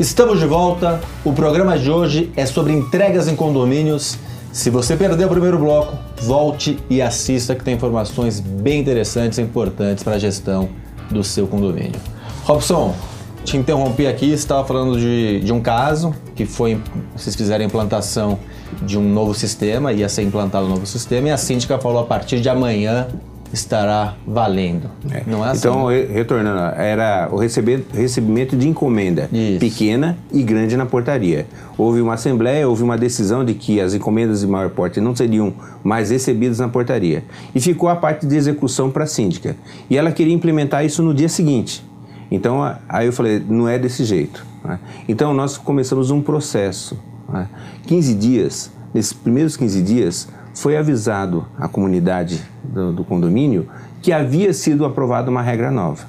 Estamos de volta. O programa de hoje é sobre entregas em condomínios. Se você perdeu o primeiro bloco, volte e assista que tem informações bem interessantes e importantes para a gestão do seu condomínio. Robson, te interrompi aqui, você estava falando de, de um caso que foi, vocês fizeram a implantação de um novo sistema, ia ser implantado um novo sistema, e a síndica falou a partir de amanhã estará valendo. É. Não é assim? Então, retornando, era o recebimento de encomenda Isso. pequena e grande na portaria. Houve uma assembleia, houve uma decisão de que as encomendas de maior porte não seriam mais recebidas na portaria. E ficou a parte de execução para a síndica. E ela queria implementar isso no dia seguinte. Então, aí eu falei, não é desse jeito. Né? Então, nós começamos um processo. Né? 15 dias, nesses primeiros 15 dias, foi avisado à comunidade do, do condomínio que havia sido aprovada uma regra nova.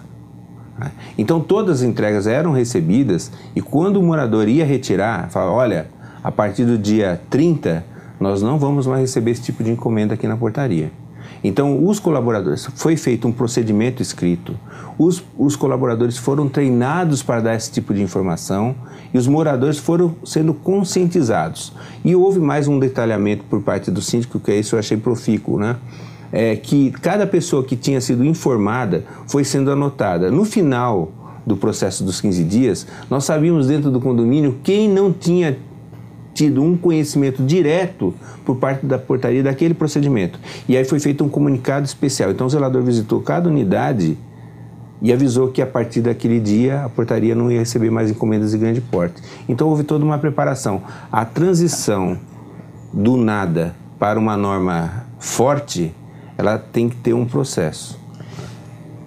Então, todas as entregas eram recebidas e quando o morador ia retirar, falava, olha, a partir do dia 30, nós não vamos mais receber esse tipo de encomenda aqui na portaria. Então, os colaboradores, foi feito um procedimento escrito, os, os colaboradores foram treinados para dar esse tipo de informação e os moradores foram sendo conscientizados. E houve mais um detalhamento por parte do síndico, que é isso eu achei profícuo, né? É que cada pessoa que tinha sido informada foi sendo anotada. No final do processo dos 15 dias, nós sabíamos dentro do condomínio quem não tinha tido um conhecimento direto por parte da portaria daquele procedimento. E aí foi feito um comunicado especial. Então o zelador visitou cada unidade e avisou que a partir daquele dia a portaria não ia receber mais encomendas de grande porte. Então houve toda uma preparação. A transição do nada para uma norma forte, ela tem que ter um processo.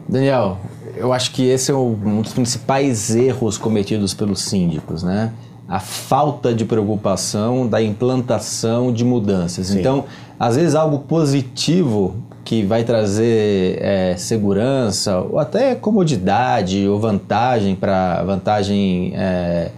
Daniel, eu acho que esse é um dos principais erros cometidos pelos síndicos, né? a falta de preocupação da implantação de mudanças. Sim. Então, às vezes algo positivo que vai trazer é, segurança ou até comodidade ou vantagem para vantagem é,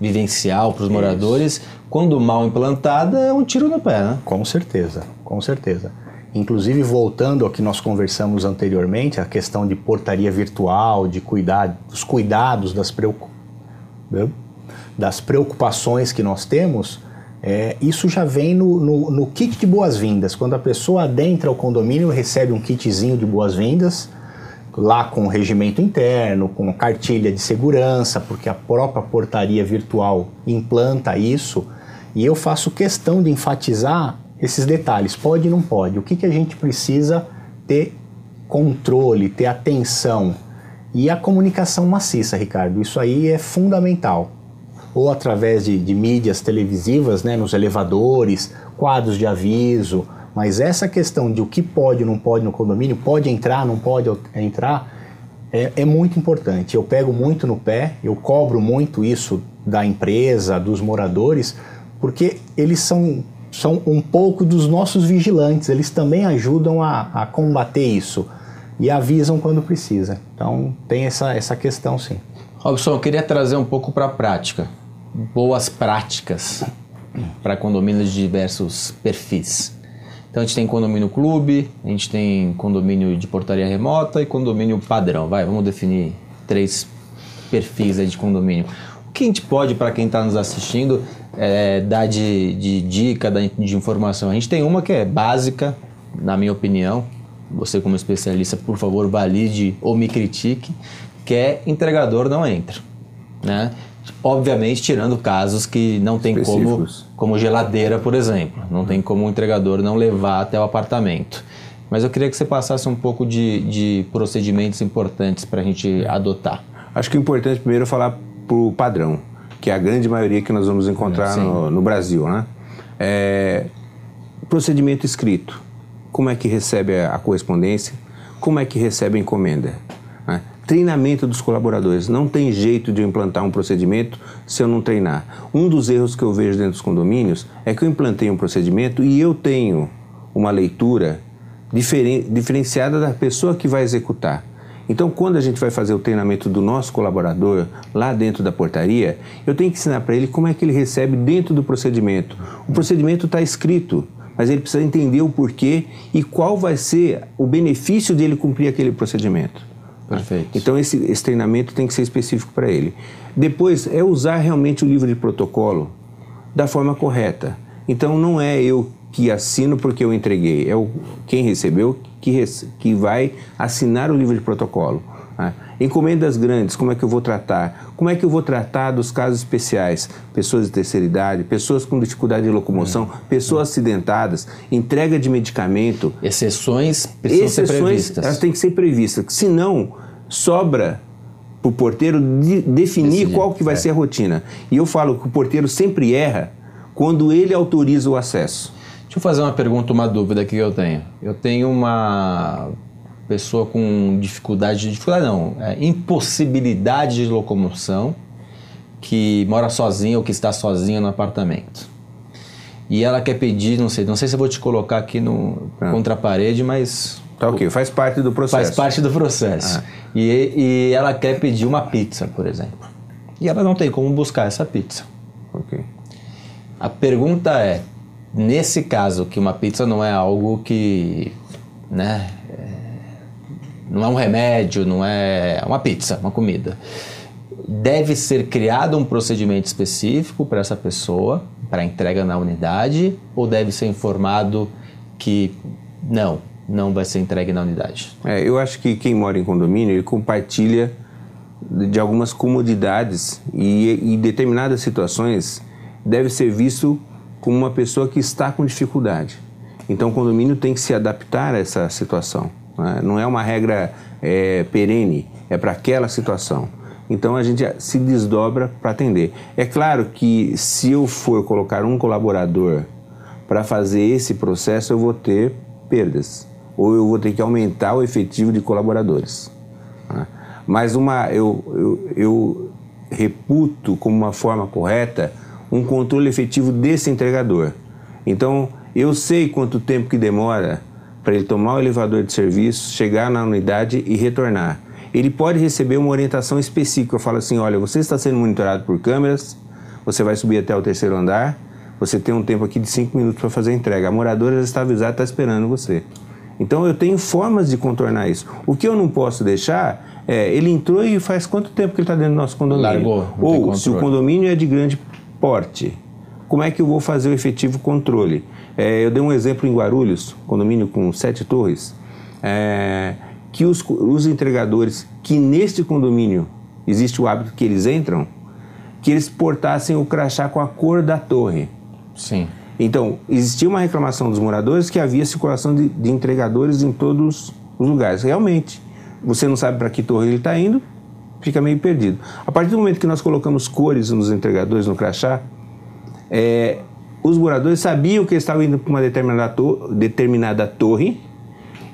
vivencial para os moradores, quando mal implantada é um tiro no pé, né? Com certeza, com certeza. Inclusive voltando ao que nós conversamos anteriormente, a questão de portaria virtual, de cuidar dos cuidados das preocupações das preocupações que nós temos, é, isso já vem no, no, no kit de boas-vindas. Quando a pessoa adentra o condomínio, recebe um kitzinho de boas-vindas, lá com o regimento interno, com cartilha de segurança, porque a própria portaria virtual implanta isso. E eu faço questão de enfatizar esses detalhes: pode e não pode. O que, que a gente precisa ter controle, ter atenção. E a comunicação maciça, Ricardo, isso aí é fundamental ou através de, de mídias televisivas, né, nos elevadores, quadros de aviso, mas essa questão de o que pode ou não pode no condomínio, pode entrar, não pode entrar, é, é, muito importante. Eu pego muito no pé, eu cobro muito isso da empresa, dos moradores, porque eles são, são um pouco dos nossos vigilantes, eles também ajudam a, a combater isso e avisam quando precisa. Então tem essa, essa questão sim. Robson, eu queria trazer um pouco para a prática boas práticas para condomínios de diversos perfis. Então a gente tem condomínio clube, a gente tem condomínio de portaria remota e condomínio padrão. Vai, vamos definir três perfis de condomínio. O que a gente pode, para quem está nos assistindo, é, dar de, de dica, de informação? A gente tem uma que é básica, na minha opinião. Você, como especialista, por favor, valide ou me critique, que é entregador não entra. Né? Obviamente, tirando casos que não tem como, como geladeira, por exemplo. Não tem como o entregador não levar até o apartamento. Mas eu queria que você passasse um pouco de, de procedimentos importantes para a gente adotar. Acho que o importante primeiro é falar para o padrão, que é a grande maioria que nós vamos encontrar no, no, Brasil. Né? É, procedimento escrito. Como é que recebe a correspondência? Como é que recebe a encomenda? treinamento dos colaboradores. Não tem jeito de eu implantar um procedimento se eu não treinar. Um dos erros que eu vejo dentro dos condomínios é que eu implantei um procedimento e eu tenho uma leitura diferen diferenciada da pessoa que vai executar. Então, quando a gente vai fazer o treinamento do nosso colaborador lá dentro da portaria, eu tenho que ensinar para ele como é que ele recebe dentro do procedimento. O procedimento está escrito, mas ele precisa entender o porquê e qual vai ser o benefício dele cumprir aquele procedimento. Perfeito. Então esse, esse treinamento tem que ser específico para ele. Depois é usar realmente o livro de protocolo da forma correta. Então não é eu que assino porque eu entreguei, é o, quem recebeu que, que vai assinar o livro de protocolo. Né? Encomendas grandes, como é que eu vou tratar? Como é que eu vou tratar dos casos especiais? Pessoas de terceira idade, pessoas com dificuldade de locomoção, hum. pessoas acidentadas, entrega de medicamento. Exceções precisam Exceções, ser previstas. Elas têm que ser previstas, senão sobra para o porteiro de, definir Decidir. qual que vai é. ser a rotina. E eu falo que o porteiro sempre erra quando ele autoriza o acesso. Deixa eu fazer uma pergunta, uma dúvida que eu tenho. Eu tenho uma pessoa com dificuldade, dificuldade não, é, impossibilidade de locomoção, que mora sozinha ou que está sozinha no apartamento. E ela quer pedir, não sei, não sei se eu vou te colocar aqui no, ah. contra a parede, mas Tá ok, faz parte do processo. Faz parte do processo. Ah. E, e ela quer pedir uma pizza, por exemplo. E ela não tem como buscar essa pizza. Ok. A pergunta é, Nesse caso, que uma pizza não é algo que, né, é, não é um remédio, não é uma pizza, uma comida. Deve ser criado um procedimento específico para essa pessoa, para entrega na unidade, ou deve ser informado que não, não vai ser entregue na unidade? É, eu acho que quem mora em condomínio, ele compartilha de algumas comodidades e em determinadas situações deve ser visto como uma pessoa que está com dificuldade. Então, o condomínio tem que se adaptar a essa situação. Né? Não é uma regra é, perene, é para aquela situação. Então, a gente se desdobra para atender. É claro que se eu for colocar um colaborador para fazer esse processo, eu vou ter perdas. Ou eu vou ter que aumentar o efetivo de colaboradores. Né? Mas uma, eu, eu, eu reputo como uma forma correta um controle efetivo desse entregador. Então, eu sei quanto tempo que demora para ele tomar o elevador de serviço, chegar na unidade e retornar. Ele pode receber uma orientação específica. Eu falo assim: olha, você está sendo monitorado por câmeras, você vai subir até o terceiro andar, você tem um tempo aqui de cinco minutos para fazer a entrega. A moradora já está avisada, está esperando você. Então eu tenho formas de contornar isso. O que eu não posso deixar é, ele entrou e faz quanto tempo que ele está dentro do nosso condomínio? Largou. Ou se o condomínio é de grande porte. Como é que eu vou fazer o efetivo controle? É, eu dei um exemplo em Guarulhos, condomínio com sete torres, é, que os, os entregadores que neste condomínio existe o hábito que eles entram, que eles portassem o crachá com a cor da torre. Sim. Então, existia uma reclamação dos moradores que havia circulação de, de entregadores em todos os lugares. Realmente, você não sabe para que torre ele está indo, fica meio perdido. A partir do momento que nós colocamos cores nos entregadores, no crachá, é, os moradores sabiam que eles estavam indo para uma determinada, to determinada torre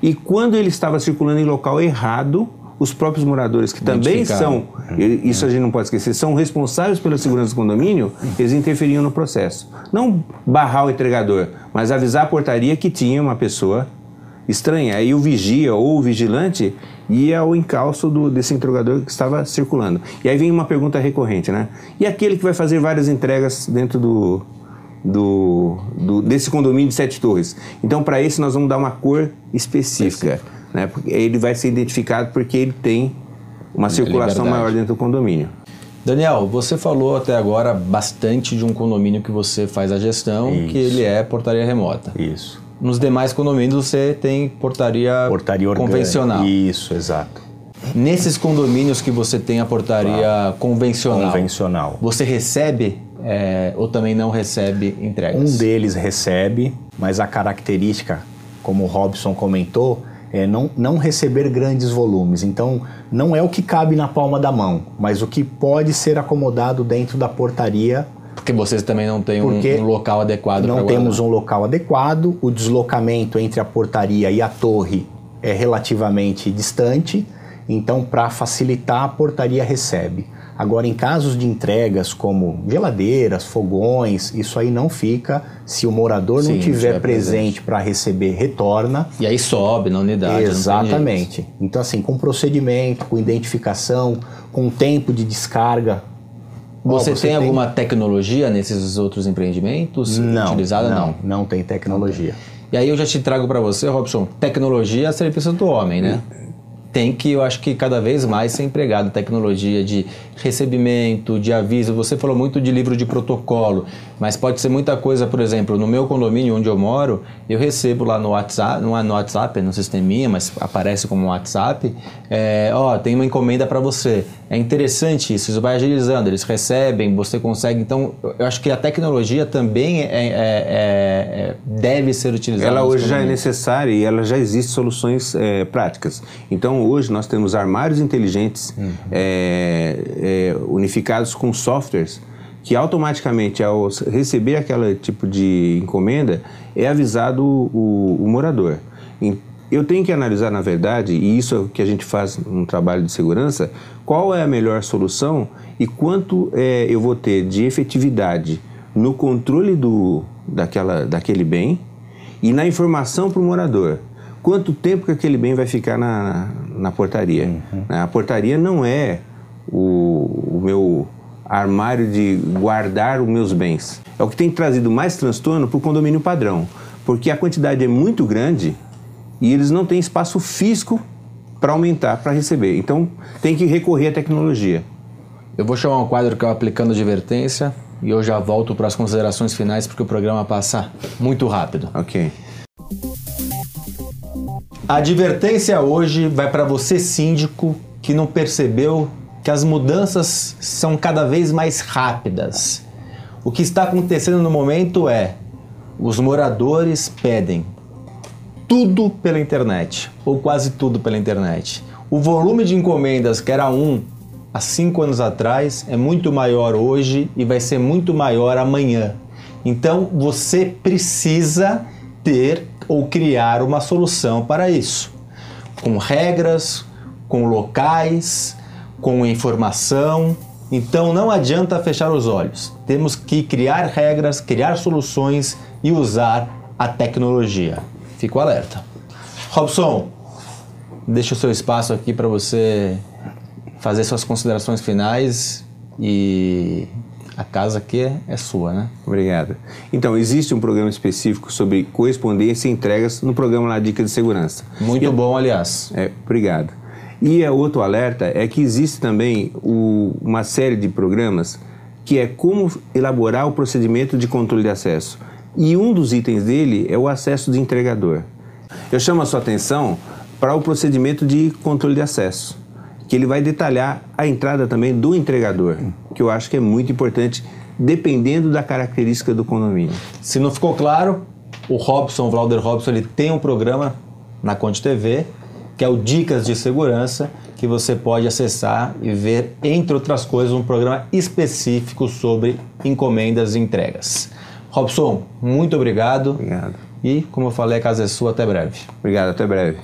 e quando ele estava circulando em local errado, os próprios moradores, que também são, isso a gente não pode esquecer, são responsáveis pela segurança do condomínio, eles interferiam no processo. Não barrar o entregador, mas avisar a portaria que tinha uma pessoa estranha. Aí o vigia ou o vigilante ia ao encalço do, desse interrogador que estava circulando. E aí vem uma pergunta recorrente, né? E aquele que vai fazer várias entregas dentro do, do, do desse condomínio de sete torres? Então, para esse, nós vamos dar uma cor específica. Né? Porque ele vai ser identificado porque ele tem uma circulação Liberdade. maior dentro do condomínio. Daniel, você falou até agora bastante de um condomínio que você faz a gestão, Isso. que ele é portaria remota. Isso. Nos demais condomínios você tem portaria, portaria convencional. Isso, exato. Nesses condomínios que você tem a portaria convencional, convencional, você recebe é, ou também não recebe entregas? Um deles recebe, mas a característica, como o Robson comentou, é não, não receber grandes volumes. Então, não é o que cabe na palma da mão, mas o que pode ser acomodado dentro da portaria porque vocês também não têm um, um, local adequado Não temos um local adequado, o deslocamento entre a portaria e a torre é relativamente distante, então para facilitar a portaria recebe. Agora, em casos de entregas como geladeiras, fogões, isso aí não fica. Se o morador Sim, não tiver presente para receber, retorna. E aí sobe na unidade. Exatamente. Então, assim, com procedimento, com identificação, com tempo de descarga você, você tem, tem, alguma tecnologia nesses outros empreendimentos não, utilizada? Não, não, não tem tecnologia. E aí eu já te trago para você, Robson, tecnologia a serviço do homem, né? Tem que, eu acho que cada vez mais ser empregado tecnologia de recebimento, de aviso. Você falou muito de livro de protocolo, mas pode ser muita coisa, por exemplo, no meu condomínio onde eu moro, eu recebo lá no WhatsApp, não é no WhatsApp, é no sisteminha, mas aparece como WhatsApp, é, ó, tem uma encomenda para você. É interessante isso, isso vai agilizando, eles recebem, você consegue. Então, eu acho que a tecnologia também é, é, é, é deve ser utilizada. Ela hoje já é necessária e ela já existe soluções é, práticas. Então, hoje nós temos armários inteligentes uhum. É, unificados com softwares que automaticamente ao receber aquele tipo de encomenda é avisado o, o morador. Eu tenho que analisar, na verdade, e isso é o que a gente faz no trabalho de segurança, qual é a melhor solução e quanto é, eu vou ter de efetividade no controle do, daquela, daquele bem e na informação para o morador. Quanto tempo que aquele bem vai ficar na, na portaria? Uhum. A portaria não é o, o meu armário de guardar os meus bens. É o que tem trazido mais transtorno para o condomínio padrão, porque a quantidade é muito grande e eles não têm espaço físico para aumentar, para receber. Então tem que recorrer à tecnologia. Eu vou chamar um quadro que é o Aplicando Advertência e eu já volto para as considerações finais porque o programa passa muito rápido. Ok. A advertência hoje vai para você, síndico, que não percebeu que as mudanças são cada vez mais rápidas. O que está acontecendo no momento é os moradores pedem tudo pela internet, ou quase tudo pela internet. O volume de encomendas que era um há cinco anos atrás é muito maior hoje e vai ser muito maior amanhã. Então você precisa ter ou criar uma solução para isso, com regras, com locais, com informação. Então não adianta fechar os olhos. Temos que criar regras, criar soluções e usar a tecnologia. Fico alerta. Robson, deixa o seu espaço aqui para você fazer suas considerações finais e a casa aqui é, é, sua, né? Obrigado. Então, existe um programa específico sobre correspondência e entregas no programa lá Dica de Segurança. Muito e, bom, aliás. É, obrigado. E é outro alerta é que existe também o, uma série de programas que é como elaborar o procedimento de controle de acesso. E um dos itens dele é o acesso de entregador. Eu chamo a sua atenção para o procedimento de controle de acesso, que ele vai detalhar a entrada também do entregador, que eu acho que é muito importante, dependendo da característica do condomínio. Se não ficou claro, o Robson, o Valder Robson, ele tem um programa na Conte TV que é o Dicas de Segurança, que você pode acessar e ver, entre outras coisas, um programa específico sobre encomendas e entregas. Robson, muito obrigado. Obrigado. E, como eu falei, a casa é sua. Até breve. Obrigado, até breve.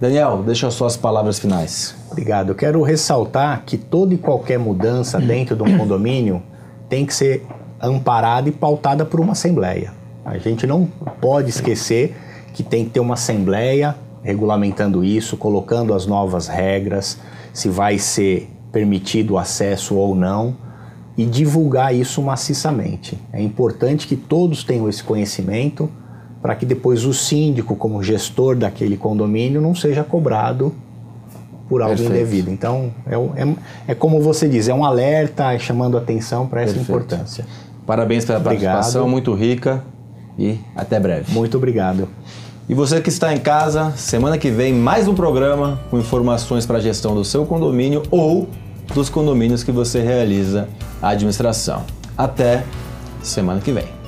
Daniel, deixa as palavras finais. Obrigado. Eu quero ressaltar que toda e qualquer mudança dentro de um condomínio tem que ser amparada e pautada por uma assembleia. A gente não pode esquecer que tem que ter uma assembleia regulamentando isso, colocando as novas regras, se vai ser permitido o acesso ou não e divulgar isso maciçamente. É importante que todos tenham esse conhecimento para que depois o síndico, como gestor daquele condomínio, não seja cobrado por algo Perfeito. indevido. Então, é, é, é, como você diz, é um alerta chamando atenção para essa Perfeito. importância. Parabéns pela obrigado. participação, muito rica e até breve. Muito obrigado. E você que está em casa, semana que vem mais um programa com informações para a gestão do seu condomínio ou dos condomínios que você realiza a administração. Até semana que vem.